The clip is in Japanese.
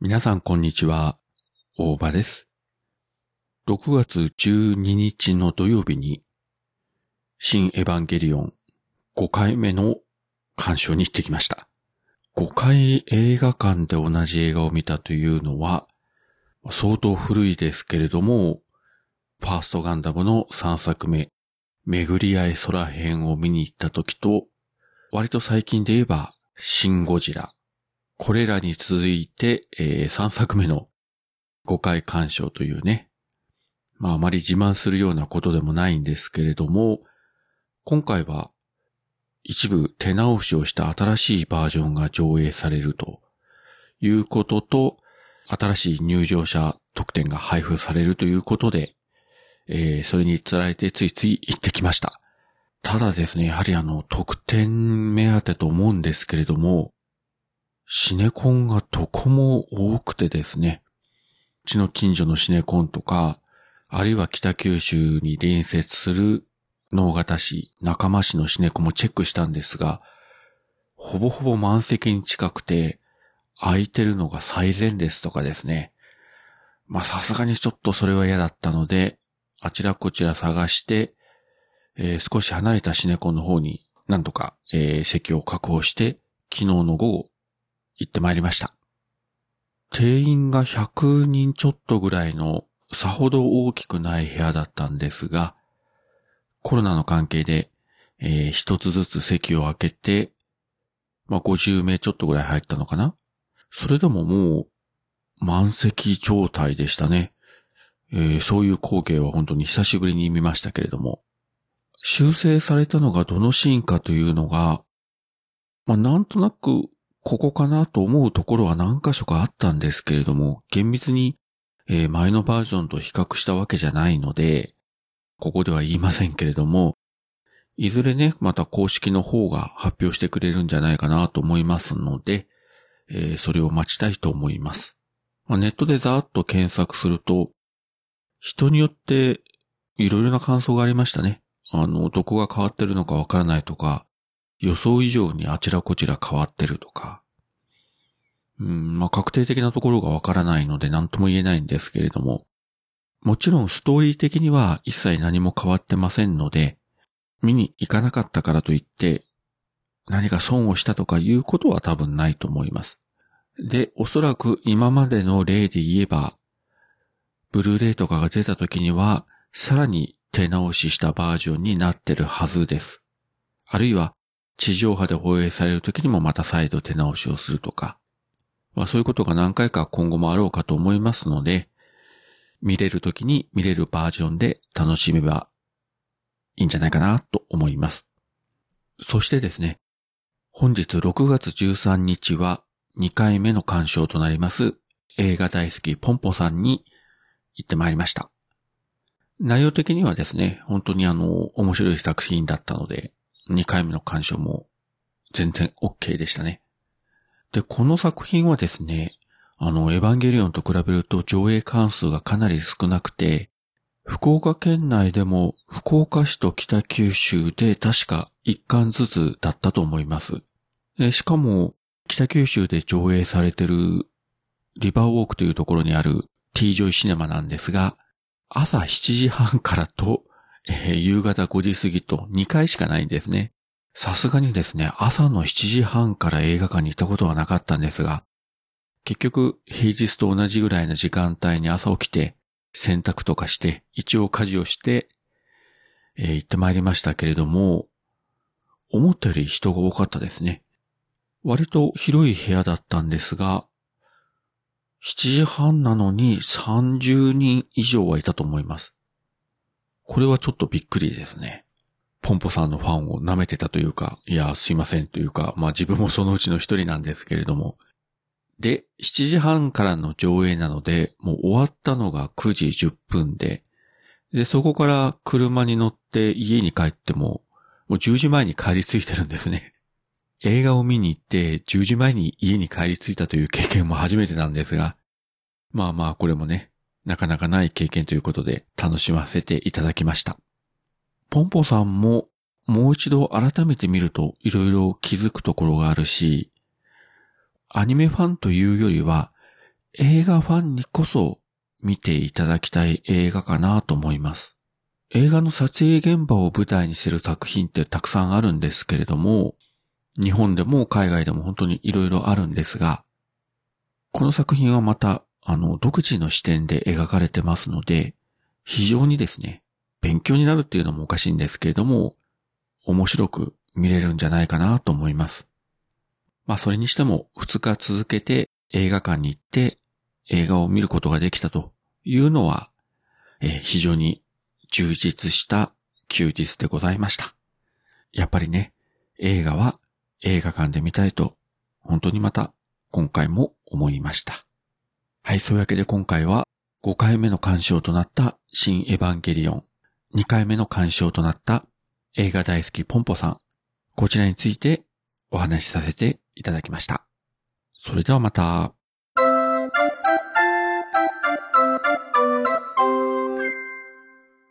皆さんこんにちは、大場です。6月12日の土曜日に、新エヴァンゲリオン5回目の鑑賞に行ってきました。5回映画館で同じ映画を見たというのは、相当古いですけれども、ファーストガンダムの3作目、巡り合い空編を見に行った時と、割と最近で言えば、シン・ゴジラ。これらに続いて、えー3作目の5回鑑賞というね、まああまり自慢するようなことでもないんですけれども、今回は一部手直しをした新しいバージョンが上映されるということと、新しい入場者特典が配布されるということで、えーそれにつられてついつい行ってきました。ただですね、やはりあの、特典目当てと思うんですけれども、シネコンがどこも多くてですね、うちの近所のシネコンとか、あるいは北九州に隣接する能形市、仲間市のシネコンもチェックしたんですが、ほぼほぼ満席に近くて、空いてるのが最前列とかですね。まあさすがにちょっとそれは嫌だったので、あちらこちら探して、えー少し離れたシネコンの方に何とか、えー席を確保して、昨日の午後、行ってまいりました。定員が100人ちょっとぐらいの、さほど大きくない部屋だったんですが、コロナの関係で、えー一つずつ席を空けて、まあ、50名ちょっとぐらい入ったのかな？それでももう、満席状態でしたね。えーそういう光景は本当に久しぶりに見ましたけれども、修正されたのがどのシーンかというのが、まあ、なんとなく、ここかなと思うところは何箇所かあったんですけれども、厳密に、え前のバージョンと比較したわけじゃないので、ここでは言いませんけれども、いずれね、また公式の方が発表してくれるんじゃないかなと思いますので、えーそれを待ちたいと思います。まあ、ネットでざーっと検索すると、人によっていろいろな感想がありましたね。あの、どこが変わってるのかわからないとか、予想以上にあちらこちら変わってるとか。うん、まあ、確定的なところがわからないので何とも言えないんですけれども、もちろんストーリー的には一切何も変わってませんので、見に行かなかったからといって、何か損をしたとかいうことは多分ないと思います。で、おそらく今までの例で言えば、ブルーレイとかが出た時には、さらに手直ししたバージョンになってるはずです。あるいは、地上波で放映される時にもまた再度手直しをするとか、まあそういうことが何回か今後もあろうかと思いますので、見れる時に見れるバージョンで楽しめばいいんじゃないかなと思います。そしてですね、本日6月13日は2回目の鑑賞となります映画大好きポンポさんに行ってまいりました。内容的にはですね、本当にあの、面白い作品だったので、2回目の鑑賞も全然 OK でしたね。で、この作品はですね、あの、エヴァンゲリオンと比べると上映関数がかなり少なくて、福岡県内でも福岡市と北九州で確か1巻ずつだったと思います。しかも、北九州で上映されてるリバーウォークというところにある T ジョイシネマなんですが、朝7時半からと、えー夕方5時過ぎと2回しかないんですね。さすがにですね、朝の7時半から映画館に行ったことはなかったんですが、結局平日と同じぐらいの時間帯に朝起きて洗濯とかして一応家事をして、えー行ってまいりましたけれども、思ったより人が多かったですね。割と広い部屋だったんですが、7時半なのに30人以上はいたと思います。これはちょっとびっくりですね。ポンポさんのファンを舐めてたというか、いや、すいませんというか、まあ自分もそのうちの一人なんですけれども。で、7時半からの上映なので、もう終わったのが9時10分で、で、そこから車に乗って家に帰っても、もう10時前に帰り着いてるんですね。映画を見に行って10時前に家に帰り着いたという経験も初めてなんですが、まあまあこれもね、なかなかない経験ということで楽しませていただきました。ポンポさんももう一度改めて見ると色々気づくところがあるし、アニメファンというよりは映画ファンにこそ見ていただきたい映画かなと思います。映画の撮影現場を舞台にする作品ってたくさんあるんですけれども、日本でも海外でも本当に色々あるんですが、この作品はまた、あの、独自の視点で描かれてますので、非常にですね、勉強になるっていうのもおかしいんですけれども、面白く見れるんじゃないかなと思います。まあそれにしても2日続けて映画館に行って映画を見ることができたというのは、え、非常に充実した休日でございました。やっぱりね、映画は映画館で見たいと本当にまた今回も思いました。はい、そういうわけで今回は5回目の鑑賞となった新エヴァンゲリオン、2回目の鑑賞となった映画大好きポンポさん、こちらについてお話しさせていただきました。それではまた。